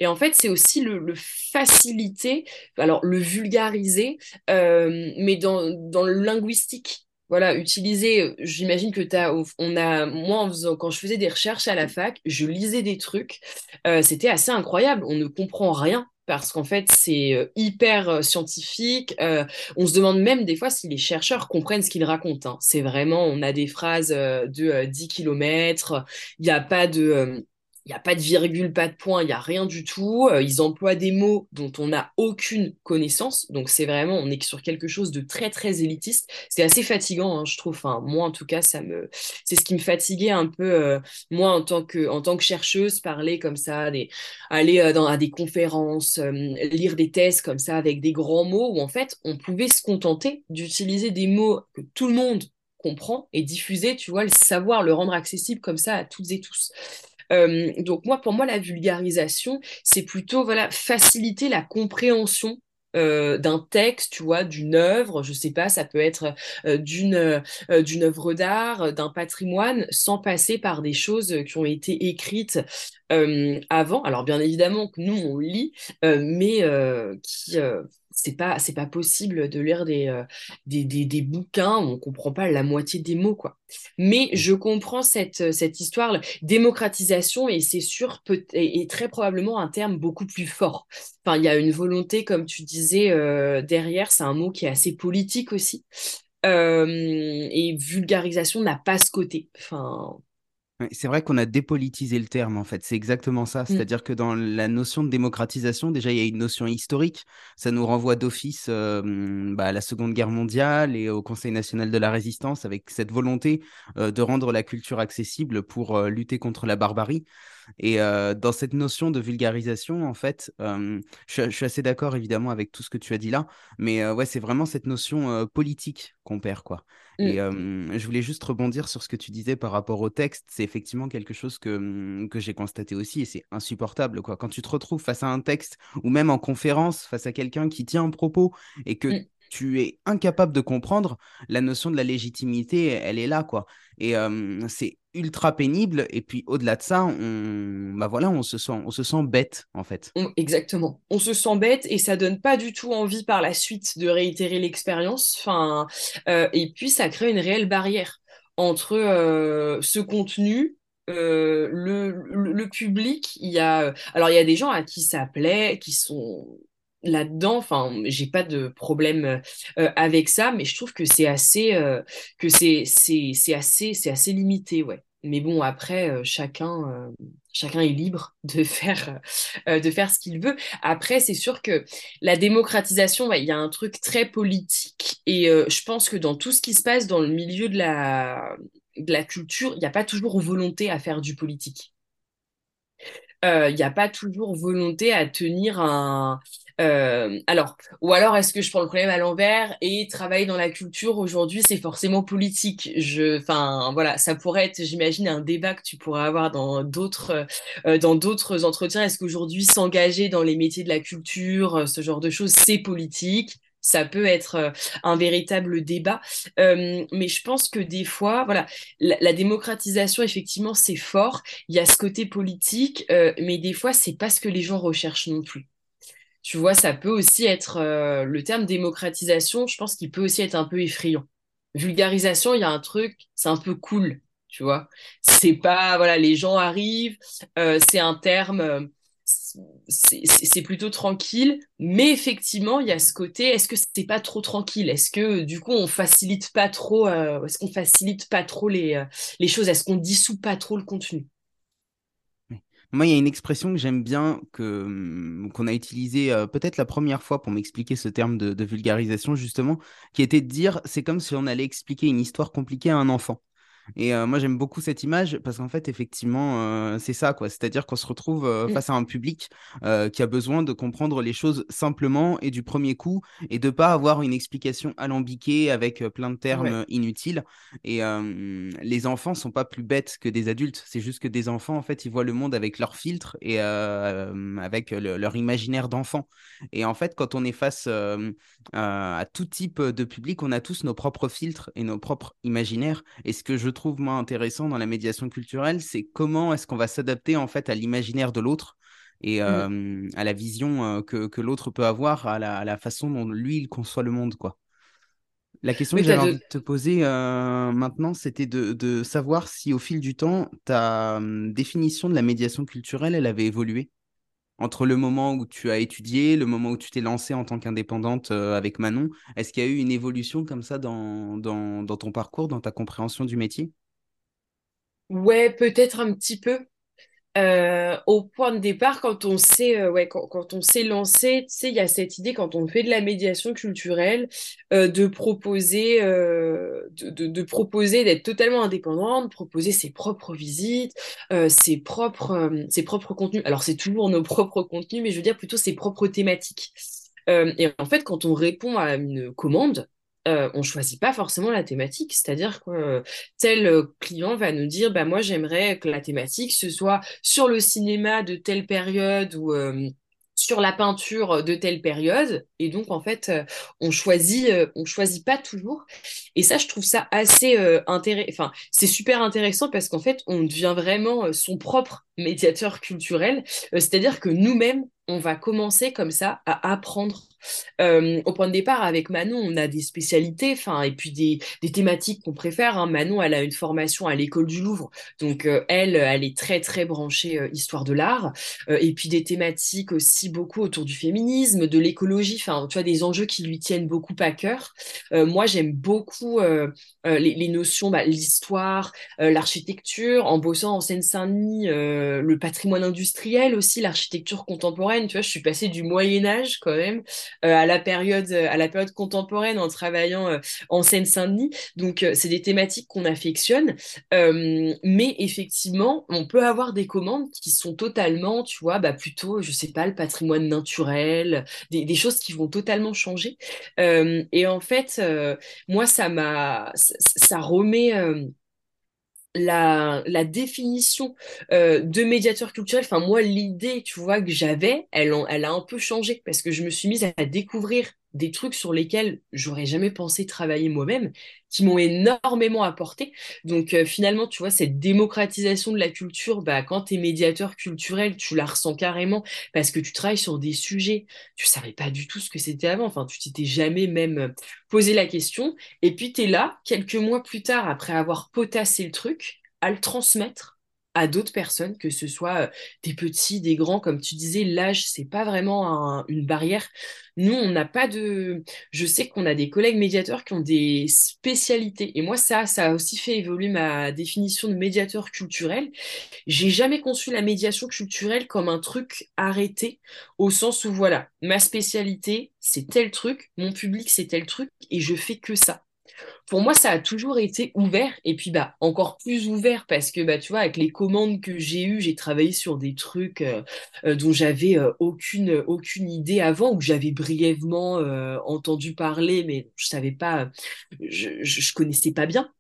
et en fait, c'est aussi le, le, faciliter, alors le vulgariser, euh, mais dans, dans le linguistique. Voilà, utiliser, j'imagine que tu as, on a, moi, en faisant, quand je faisais des recherches à la fac, je lisais des trucs, euh, c'était assez incroyable, on ne comprend rien parce qu'en fait, c'est euh, hyper euh, scientifique. Euh, on se demande même des fois si les chercheurs comprennent ce qu'ils racontent. Hein. C'est vraiment, on a des phrases de 10 km, il n'y a pas de il n'y a pas de virgule, pas de point, il n'y a rien du tout. Euh, ils emploient des mots dont on n'a aucune connaissance. Donc c'est vraiment, on est sur quelque chose de très très élitiste. C'est assez fatigant, hein, je trouve. Enfin, moi en tout cas, ça me, c'est ce qui me fatiguait un peu. Euh, moi en tant que en tant que chercheuse, parler comme ça, aller euh, dans, à des conférences, lire des thèses comme ça avec des grands mots où en fait on pouvait se contenter d'utiliser des mots que tout le monde comprend et diffuser, tu vois, le savoir, le rendre accessible comme ça à toutes et tous. Euh, donc moi, pour moi, la vulgarisation, c'est plutôt voilà faciliter la compréhension euh, d'un texte, tu vois, d'une œuvre, je sais pas, ça peut être euh, d'une d'une œuvre d'art, d'un patrimoine, sans passer par des choses qui ont été écrites avant. Alors bien évidemment que nous on lit, mais qui c'est pas c'est pas possible de lire des, euh, des, des, des, bouquins où on comprend pas la moitié des mots quoi. Mais je comprends cette, cette histoire démocratisation et c'est sûr peut et, très probablement un terme beaucoup plus fort. Enfin il y a une volonté comme tu disais euh, derrière c'est un mot qui est assez politique aussi. Euh, et vulgarisation n'a pas ce côté. Enfin c'est vrai qu'on a dépolitisé le terme, en fait. C'est exactement ça. Mm. C'est-à-dire que dans la notion de démocratisation, déjà, il y a une notion historique. Ça nous renvoie d'office euh, bah, à la Seconde Guerre mondiale et au Conseil national de la résistance, avec cette volonté euh, de rendre la culture accessible pour euh, lutter contre la barbarie. Et euh, dans cette notion de vulgarisation, en fait, euh, je, je, suis assez d'accord évidemment avec tout ce que tu as dit là, mais euh, ouais, c'est vraiment cette notion politique qu'on perd, quoi. Mm. Et je voulais juste rebondir sur ce que tu disais par rapport au texte. C'est effectivement quelque chose que, mm, que j'ai constaté aussi, et c'est insupportable, quoi. Quand tu te retrouves face à un texte, ou même en conférence, face à quelqu'un qui tient un propos, et que mm tu es incapable de comprendre, la notion de la légitimité, elle est là, quoi. Et euh, c'est ultra pénible. Et puis au-delà de ça, on, bah voilà, on se sent, on se sent bête, en fait. Exactement. On se sent bête et ça donne pas du tout envie par la suite de réitérer l'expérience. Enfin, euh, et puis ça crée une réelle barrière entre euh, ce contenu euh, le, le, le, public, il y a alors il y a des gens à qui ça plaît, qui sont là-dedans. Enfin, j'ai pas de problème euh, avec ça, mais je trouve que c'est assez, euh, que c'est, c'est, c'est assez, c'est assez limité, ouais. Mais bon, après, euh, chacun, chacun est libre [LAUGHS] de faire, de faire ce qu'il veut. Après, c'est sûr que la démocratisation, il y a un truc très politique, et je pense que dans tout ce qui se passe dans le milieu de la, de la culture, il n'y a pas toujours volonté à faire du politique. il n'y a pas toujours volonté à tenir un, euh, alors, ou alors est-ce que je prends le problème à l'envers et travailler dans la culture aujourd'hui, c'est forcément politique. Je, enfin, voilà, ça pourrait être, j'imagine, un débat que tu pourrais avoir dans d'autres, euh, dans d'autres entretiens. Est-ce qu'aujourd'hui s'engager dans les métiers de la culture, euh, ce genre de choses, c'est politique? Ça peut être un véritable débat. mais je pense que des fois, voilà, la, la démocratisation, effectivement, c'est fort. Il y a ce côté politique, mais des fois, c'est pas ce que les gens recherchent non plus. Tu vois, ça peut aussi être euh, le terme démocratisation, je pense qu'il peut aussi être un peu effrayant. Vulgarisation, il y a un truc, c'est un peu cool, tu vois. C'est pas, voilà, les gens arrivent, euh, c'est un terme, euh, c'est plutôt tranquille, mais effectivement, il y a ce côté, est-ce que c'est pas trop tranquille? Est-ce que du coup, on facilite pas trop, est-ce qu'on facilite pas trop les, les choses? Est-ce qu'on dissout pas trop le contenu? Moi, il y a une expression que j'aime bien, que, hum, qu'on a utilisée euh, peut-être la première fois pour m'expliquer ce terme de vulgarisation, justement, qui était de dire c'est comme si on allait expliquer une histoire compliquée à un enfant. Et moi, j'aime beaucoup cette image parce qu'en fait, effectivement, c'est ça, quoi. C'est-à-dire qu'on se retrouve mmh. face à un public qui a besoin de comprendre les choses simplement et du premier coup et de pas avoir une explication alambiquée avec plein de termes inutiles. Et les enfants sont pas plus bêtes que des adultes. C'est juste que des enfants, en fait, ils voient le monde avec leur filtre et avec leur imaginaire d'enfant. Et en fait, quand on est face à tout type de public, on a tous nos propres filtres et nos propres imaginaires. Et ce que je trouve moi intéressant dans la médiation culturelle, c'est comment est-ce qu'on va s'adapter en fait à l'imaginaire de l'autre et mmh. à la vision que, que l'autre peut avoir, à la, à la, façon dont lui il conçoit le monde, quoi. La question que j'avais envie de te poser maintenant, c'était de, de, savoir si au fil du temps, ta définition de la médiation culturelle, elle avait évolué entre le moment où tu as étudié, le moment où tu t'es lancé en tant qu'indépendante euh, avec Manon Est-ce qu'il y a eu une évolution comme ça dans ton parcours, dans ta compréhension du métier? Ouais, peut-être un petit peu. Euh, au point de départ, quand on s'est euh, ouais, quand, quand, on s'est lancé, tu sais, il y a cette idée quand on fait de la médiation culturelle euh, de proposer euh, de, de, de, proposer d'être totalement indépendant, de proposer ses propres visites, euh, ses propres ses propres contenus. Alors c'est toujours nos [LAUGHS] propres contenus, mais je veux dire plutôt ses propres thématiques. et en fait, quand on répond à une commande, euh, on choisit pas forcément la thématique. C'est-à-dire que euh, tel euh, client va nous dire, bah moi j'aimerais que la thématique ce soit sur le cinéma de telle période ou euh, sur la peinture de telle période. Et donc en fait, on choisit, on choisit pas toujours. Et ça, je trouve ça assez intéressant. Enfin, c'est super intéressant parce qu'en fait, on devient vraiment son propre médiateur culturel. C'est-à-dire que nous-mêmes, on va commencer comme ça à apprendre au point de départ, avec Manon, on a des spécialités, enfin, et puis des, thématiques qu'on préfère. Hein. Manon, elle a une formation à l'école du Louvre, donc elle, elle est très très branchée histoire de l'art, et puis des thématiques aussi beaucoup autour du féminisme, de l'écologie, enfin, tu vois, des enjeux qui lui tiennent beaucoup à cœur. moi, j'aime beaucoup les, notions, bah, l'histoire, l'architecture, en bossant en Seine-Saint-Denis, le patrimoine industriel aussi, l'architecture contemporaine. Tu vois, je suis passée du Moyen Âge quand même à la période à la période contemporaine en travaillant euh, en Seine-Saint-Denis. Donc euh, c'est des thématiques qu'on affectionne, mais effectivement on peut avoir des commandes qui sont totalement, tu vois, bah plutôt je sais pas le patrimoine naturel, des, des choses qui vont totalement changer. et en fait moi ça m'a ça, ça remet la, la définition euh, de médiateur culturel, enfin moi l'idée, tu vois, que j'avais, elle, elle a un peu changé parce que je me suis mise à découvrir des trucs sur lesquels j'aurais jamais pensé travailler moi-même, qui m'ont énormément apporté. Donc euh, finalement, tu vois, cette démocratisation de la culture, bah, quand tu es médiateur culturel, tu la ressens carrément parce que tu travailles sur des sujets, tu savais pas du tout ce que c'était avant, enfin, tu t'étais jamais même euh, posé la question, et puis tu es là, quelques mois plus tard, après avoir potassé le truc, à le transmettre à d'autres personnes, que ce soit des petits, des grands, comme tu disais, l'âge, c'est pas vraiment une barrière. Nous, on n'a pas de. Je sais qu'on a des collègues médiateurs qui ont des spécialités. Et moi, ça, ça a aussi fait évoluer ma définition de médiateur culturel. J'ai jamais conçu la médiation culturelle comme un truc arrêté, au sens où voilà, ma spécialité, c'est tel truc, mon public, c'est tel truc, et je fais que ça. Pour moi, ça a toujours été ouvert. Et puis, bah, encore plus ouvert parce que, bah, tu vois, avec les commandes que j'ai eues, j'ai travaillé sur des trucs euh, euh, dont j'avais euh, aucune, aucune idée avant ou que j'avais brièvement entendu parler, mais je savais pas, je, je connaissais pas bien.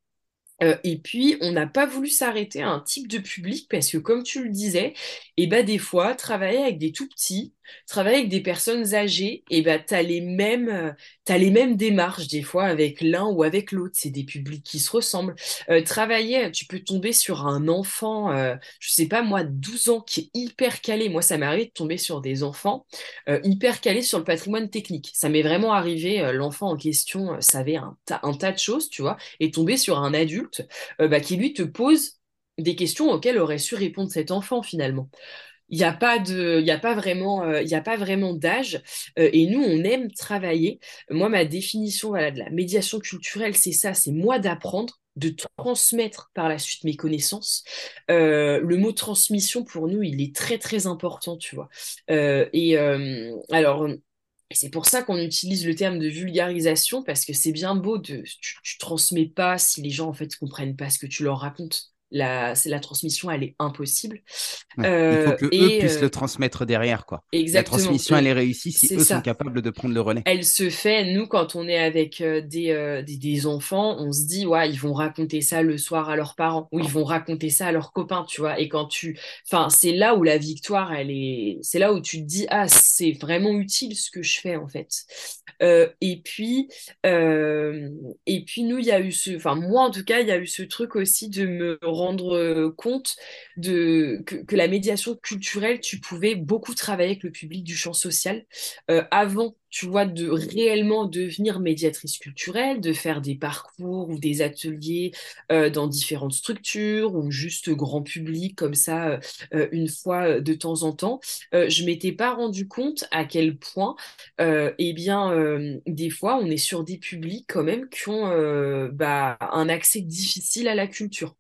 Et puis, on n'a pas voulu s'arrêter à un type de public parce que, comme tu le disais, et eh ben, des fois, travailler avec des tout petits, travailler avec des personnes âgées, et ben, tu as, les mêmes, euh, les mêmes démarches des fois avec l'un ou avec l'autre. C'est des publics qui se ressemblent. Euh, travailler, tu peux tomber sur un enfant, je sais pas moi, 12 ans, qui est hyper calé. Moi, ça m'est arrivé de tomber sur des enfants hyper calés sur le patrimoine technique. Ça m'est vraiment arrivé, l'enfant en question savait un, un tas de choses, tu vois, et tomber sur un adulte euh, bah, qui lui te pose des questions auxquelles aurait su répondre cet enfant finalement. Il n'y a pas de, il a pas vraiment, euh, il a pas vraiment d'âge. Euh, et nous, on aime travailler. Moi, ma définition de la médiation culturelle, c'est ça, c'est moi d'apprendre, de transmettre par la suite mes connaissances. le mot transmission, pour nous, il est très, très important, tu vois. et alors, c'est pour ça qu'on utilise le terme de vulgarisation, parce que c'est bien beau de. Tu, tu transmets pas si les gens en fait comprennent pas ce que tu leur racontes la, la transmission, elle est impossible. il faut euh, que eux puissent le euh, transmettre derrière, quoi. Exactement. La transmission, elle est réussie si eux sont capables de prendre le relais. Elle se fait, nous, quand on est avec euh, des, des, enfants, on se dit, ouais, ils vont raconter ça le soir à leurs parents, ou ils vont raconter ça à leurs copains, tu vois. Et quand tu. Enfin, c'est là où la victoire, elle est. C'est là où tu te dis, ah, c'est vraiment utile ce que je fais, en fait. et puis, et puis, nous, il y a eu ce. Enfin, moi, en tout cas, il y a eu ce truc aussi de me rendre euh, compte de, que, la médiation culturelle, tu pouvais beaucoup travailler avec le public du champ social euh, avant tu vois, de réellement devenir médiatrice culturelle, de faire des parcours ou des ateliers euh, dans différentes structures ou juste grand public comme ça une fois de temps en temps, je m'étais pas rendu compte à quel point, eh bien, des fois, on est sur des publics quand même qui ont bah, un accès difficile à la culture.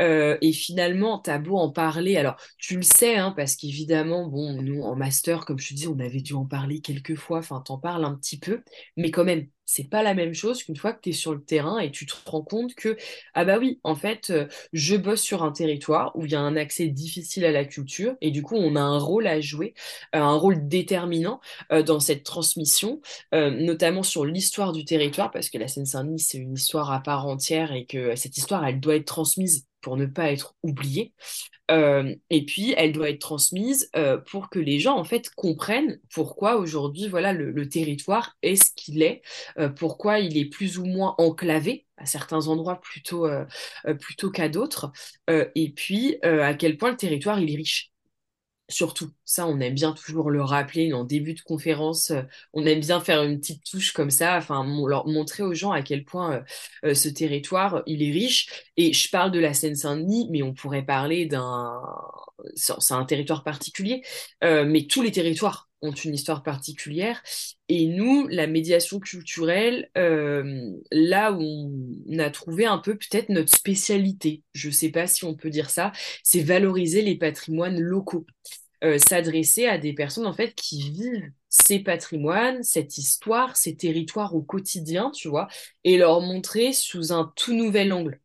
Euh, et finalement, t'as beau en parler, alors tu le sais, hein, parce qu'évidemment, bon, nous en master, comme je te dis, on avait dû en parler quelques fois, t'en parles un petit peu, mais quand même, c'est pas la même chose qu'une fois que tu es sur le terrain et tu te rends compte que, ah bah oui, en fait, euh, je bosse sur un territoire où il y a un accès difficile à la culture et du coup, on a un rôle à jouer, euh, un rôle déterminant dans cette transmission, notamment sur l'histoire du territoire, parce que la Seine-Saint-Denis, c'est une histoire à part entière et que cette histoire, elle doit être transmise pour ne pas être oubliée. Euh, et puis, elle doit être transmise euh, pour que les gens, en fait, comprennent pourquoi aujourd'hui, voilà, le, territoire est ce qu'il est, euh, pourquoi il est plus ou moins enclavé à certains endroits plutôt, plutôt qu'à d'autres, et puis à quel point le territoire, est riche. Surtout, ça, on aime bien toujours le rappeler en début de conférence. Euh, on aime bien faire une petite touche comme ça, enfin, montrer aux gens à quel point euh, euh, ce territoire, il est riche. Et je parle de la Seine-Saint-Denis, mais on pourrait parler d'un... C'est un territoire particulier, mais tous les territoires ont une histoire particulière. Et nous, la médiation culturelle, là où on a trouvé un peu peut-être notre spécialité, je ne sais pas si on peut dire ça, c'est valoriser les patrimoines locaux. Euh, s'adresser à des personnes en fait qui vivent ces patrimoines, cette histoire, ces territoires au quotidien, tu vois, et leur montrer sous un tout nouvel angle.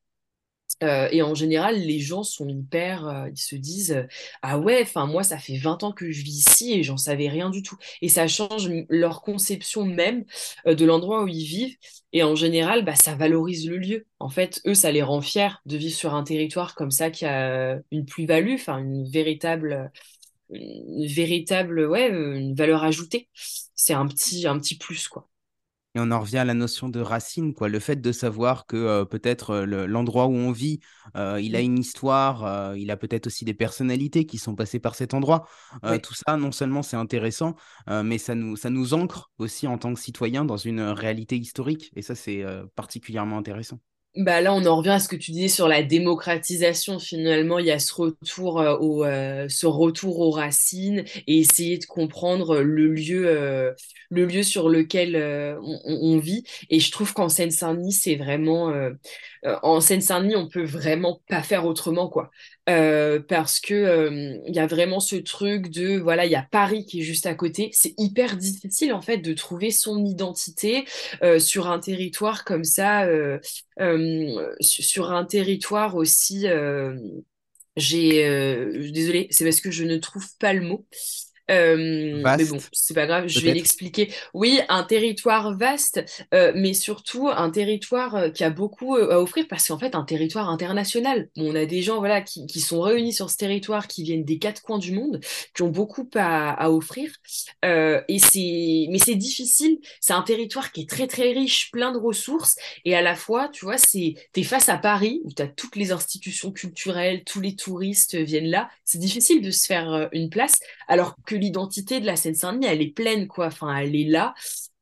Euh, et en général, les gens sont hyper, euh, ils se disent ah ouais, enfin moi ça fait 20 ans que je vis ici et j'en savais rien du tout. Et ça change leur conception même de l'endroit où ils vivent. Et en général, bah, ça valorise le lieu. En fait, eux, ça les rend fiers de vivre sur un territoire comme ça qui a une plus-value, enfin une véritable une véritable ouais, une valeur ajoutée. C'est un petit, un petit plus, quoi. Et on en revient à la notion de racine, quoi. Le fait de savoir que euh, peut-être euh, l'endroit où on vit, euh, il a mmh. une histoire, il a peut-être aussi des personnalités qui sont passées par cet endroit. Tout ça, non seulement c'est intéressant, mais ça nous, ça nous ancre aussi en tant que citoyens dans une réalité historique. Et ça, c'est particulièrement intéressant. Bah là, on en revient à ce que tu disais sur la démocratisation. Finalement, il y a ce retour euh, au, euh, ce retour aux racines et essayer de comprendre le lieu, euh, le lieu sur lequel on, vit. Et je trouve qu'en Seine-Saint-Denis, c'est vraiment, en Seine-Saint-Denis, on peut vraiment pas faire autrement, quoi. Parce que il y a vraiment ce truc de, voilà, il y a Paris qui est juste à côté. C'est hyper difficile en fait de trouver son identité sur un territoire comme ça. Euh, sur un territoire aussi, euh, j'ai, euh, désolé, c'est parce que je ne trouve pas le mot. Euh, mais bon, c'est pas grave, je vais l'expliquer. Oui, un territoire vaste, euh, mais surtout un territoire euh, qui a beaucoup à offrir parce qu'en fait, un territoire international. on a des gens voilà qui, qui, sont réunis sur ce territoire, qui viennent des quatre coins du monde, qui ont beaucoup à, à offrir. et c'est, mais c'est difficile. C'est un territoire qui est très très riche, plein de ressources, et à la fois, tu vois, c'est t'es face à Paris où tu as toutes les institutions culturelles, tous les touristes viennent là. C'est difficile de se faire une place, alors que l'identité de la Seine-Saint-Denis, elle est pleine, quoi. Enfin, elle est là.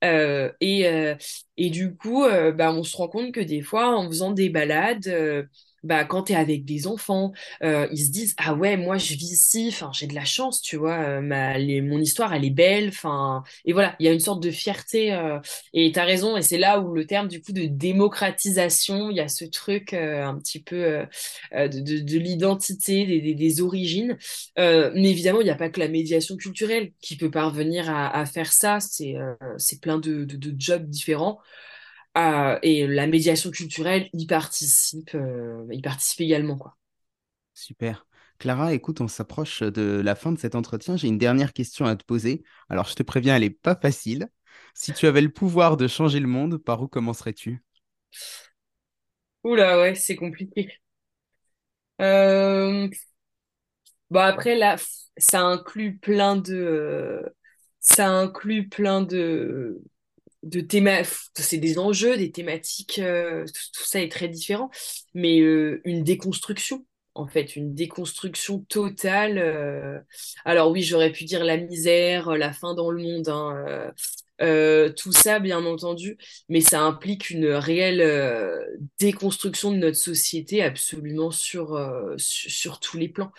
Euh, et, euh, et du coup, euh, bah, on se rend compte que des fois, en faisant des balades, bah, quand tu es avec des enfants, euh, ils se disent Ah ouais, moi je vis ici, enfin, j'ai de la chance, tu vois, euh, ma, les, mon histoire elle est belle, enfin, et voilà, il y a une sorte de fierté, euh, et tu as raison, et c'est là où le terme du coup de démocratisation, il y a ce truc un petit peu de, de, de l'identité, des, des, des, origines, mais évidemment, il n'y a pas que la médiation culturelle qui peut parvenir à, à faire ça, c'est plein de, de jobs différents. Euh, et la médiation culturelle y participe, euh, y participe également. Quoi. Super. Clara, écoute, on s'approche de la fin de cet entretien. J'ai une dernière question à te poser. Alors, je te préviens, elle n'est pas facile. Si tu avais le pouvoir de changer le monde, par où commencerais-tu? Oula, ouais, c'est compliqué. Euh... Bon, après, là, ça inclut plein de... Ça inclut plein de de théma c'est des enjeux, des thématiques, euh, tout, ça est très différent, mais euh, une déconstruction, en fait, une déconstruction totale. Euh. Alors oui, j'aurais pu dire la misère, la fin dans le monde, hein, euh, tout ça, bien entendu, mais ça implique une réelle euh, déconstruction de notre société absolument sur, euh, sur, tous les plans.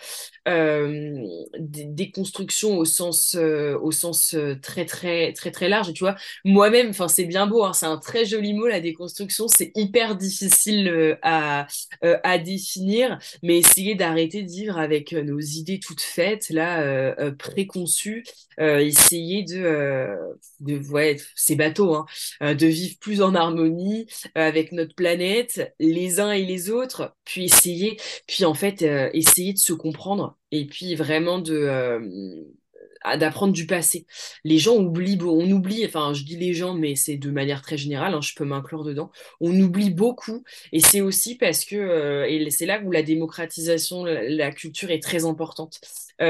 déconstruction au sens, au sens très, très, très, très large. Et tu vois, moi-même, enfin, c'est bien beau, hein, c'est un très joli mot, la déconstruction, c'est hyper difficile à, à définir, mais essayer d'arrêter de vivre avec nos idées toutes faites, là, préconçues, essayer de, de ouais, c'est bateau, hein, euh, de vivre plus en harmonie euh, avec notre planète, les uns et les autres, puis essayer, puis en fait, euh, essayer de se comprendre et puis vraiment de d'apprendre du passé. Les gens oublient, on oublie, enfin je dis les gens, mais c'est de manière très générale, hein, je peux m'inclure dedans, on oublie beaucoup, et c'est aussi parce que, et c'est là où la démocratisation, la, la culture est très importante.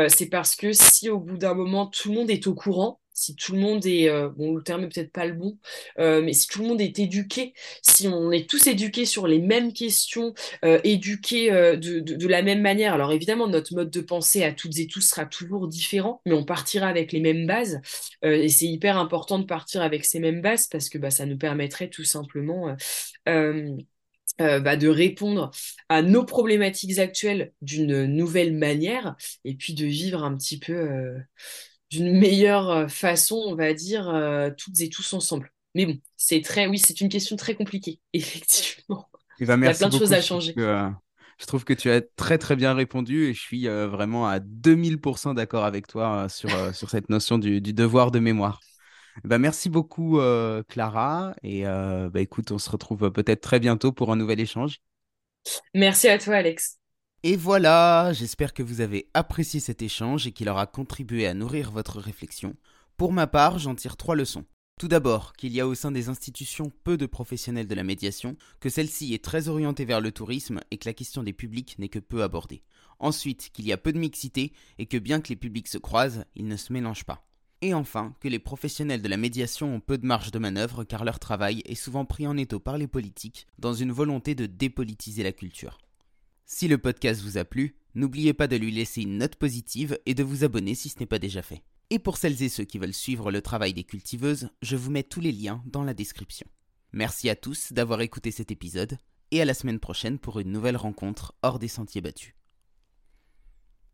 c'est parce que si au bout d'un moment tout le monde est au courant, si tout le monde est, euh, bon, le terme est peut-être pas le bon, euh, mais si tout le monde est éduqué, si on est tous éduqués sur les mêmes questions, euh, éduqués de, la même manière, alors évidemment, notre mode de pensée à toutes et tous sera toujours différent, mais on partira avec les mêmes bases, et c'est hyper important de partir avec ces mêmes bases parce que bah, ça nous permettrait tout simplement bah, de répondre à nos problématiques actuelles d'une nouvelle manière et puis de vivre un petit peu d'une meilleure euh, façon, on va dire, euh, toutes et tous ensemble. Mais bon, c'est très, oui, c'est une question très compliquée, [LAUGHS] effectivement. Il y a plein de choses à changer. Euh, je trouve que tu as très très bien répondu et je suis vraiment à 2000% d'accord avec toi sur, sur cette notion du, devoir de mémoire. Ben, merci beaucoup Clara et bah, écoute, on se retrouve peut-être très bientôt pour un nouvel échange. Merci à toi Alex. Et voilà, j'espère que vous avez apprécié cet échange et qu'il aura contribué à nourrir votre réflexion. Pour ma part, j'en tire trois leçons. Tout d'abord, qu'il y a au sein des institutions peu de professionnels de la médiation, que celle-ci est très orientée vers le tourisme et que la question des publics n'est que peu abordée. Ensuite, qu'il y a peu de mixité et que bien que les publics se croisent, ils ne se mélangent pas. Et enfin, que les professionnels de la médiation ont peu de marge de manœuvre car leur travail est souvent pris en étau par les politiques dans une volonté de dépolitiser la culture. Si le podcast vous a plu, n'oubliez pas de lui laisser une note positive et de vous abonner si ce n'est pas déjà fait. Et pour celles et ceux qui veulent suivre le travail des cultiveuses, je vous mets tous les liens dans la description. Merci à tous d'avoir écouté cet épisode. et à la semaine prochaine pour une nouvelle rencontre hors des sentiers battus.